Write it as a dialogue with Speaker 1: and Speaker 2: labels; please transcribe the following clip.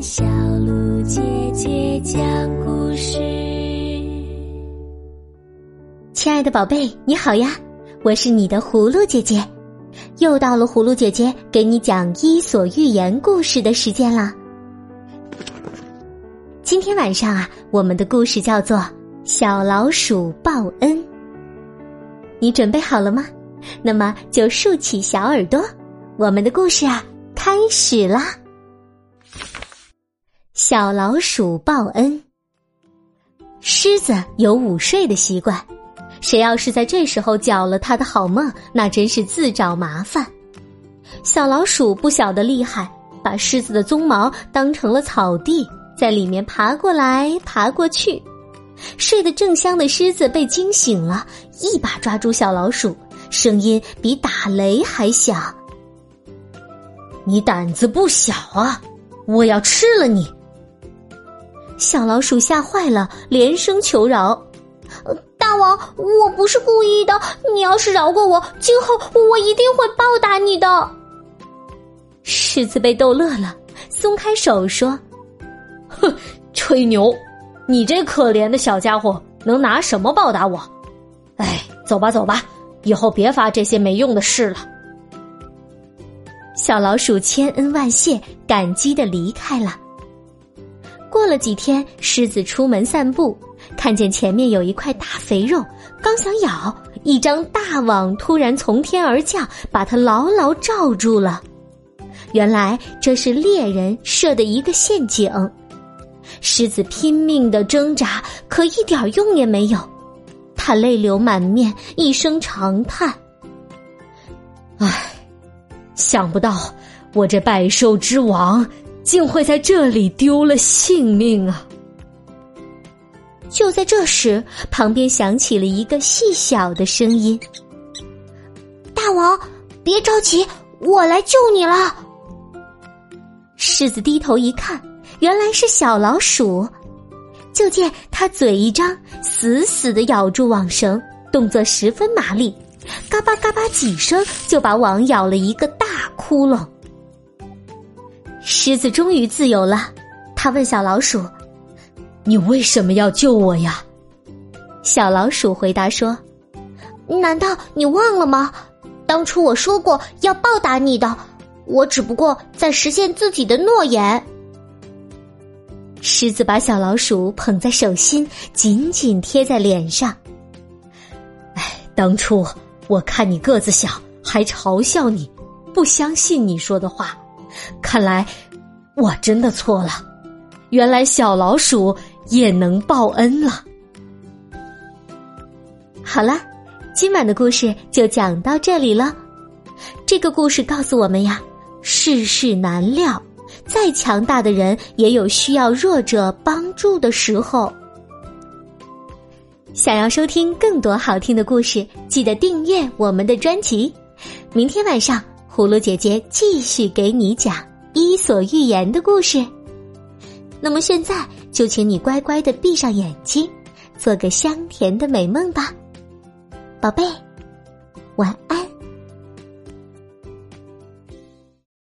Speaker 1: 小鹿姐姐讲故事。
Speaker 2: 亲爱的宝贝，你好呀！我是你的葫芦姐姐，又到了葫芦姐姐给你讲《伊索寓言》故事的时间了。今天晚上啊，我们的故事叫做《小老鼠报恩》。你准备好了吗？那么就竖起小耳朵，我们的故事啊，开始啦！小老鼠报恩。狮子有午睡的习惯，谁要是在这时候搅了他的好梦，那真是自找麻烦。小老鼠不晓得厉害，把狮子的鬃毛当成了草地，在里面爬过来爬过去。睡得正香的狮子被惊醒了，一把抓住小老鼠，声音比打雷还响：“
Speaker 3: 你胆子不小啊！我要吃了你！”
Speaker 2: 小老鼠吓坏了，连声求饶：“
Speaker 4: 大王，我不是故意的，你要是饶过我，今后我一定会报答你的。”
Speaker 2: 狮子被逗乐了，松开手说：“
Speaker 3: 哼，吹牛！你这可怜的小家伙，能拿什么报答我？哎，走吧，走吧，以后别发这些没用的誓了。”
Speaker 2: 小老鼠千恩万谢，感激的离开了。过了几天，狮子出门散步，看见前面有一块大肥肉，刚想咬，一张大网突然从天而降，把它牢牢罩住了。原来这是猎人设的一个陷阱。狮子拼命的挣扎，可一点用也没有，他泪流满面，一声长叹：“
Speaker 3: 唉，想不到我这百兽之王。”竟会在这里丢了性命啊！
Speaker 2: 就在这时，旁边响起了一个细小的声音：“
Speaker 4: 大王，别着急，我来救你了。”
Speaker 2: 狮子低头一看，原来是小老鼠。就见它嘴一张，死死的咬住网绳，动作十分麻利，嘎巴嘎巴几声就把网咬了一个大窟窿。狮子终于自由了，他问小老鼠：“
Speaker 3: 你为什么要救我呀？”
Speaker 2: 小老鼠回答说：“
Speaker 4: 难道你忘了吗？当初我说过要报答你的，我只不过在实现自己的诺言。”
Speaker 2: 狮子把小老鼠捧在手心，紧紧贴在脸上。
Speaker 3: 哎，当初我看你个子小，还嘲笑你，不相信你说的话。看来我真的错了，原来小老鼠也能报恩了。
Speaker 2: 好了，今晚的故事就讲到这里了。这个故事告诉我们呀，世事难料，再强大的人也有需要弱者帮助的时候。想要收听更多好听的故事，记得订阅我们的专辑。明天晚上。葫芦姐姐继续给你讲《伊索寓言》的故事。那么现在就请你乖乖的闭上眼睛，做个香甜的美梦吧，宝贝，晚安。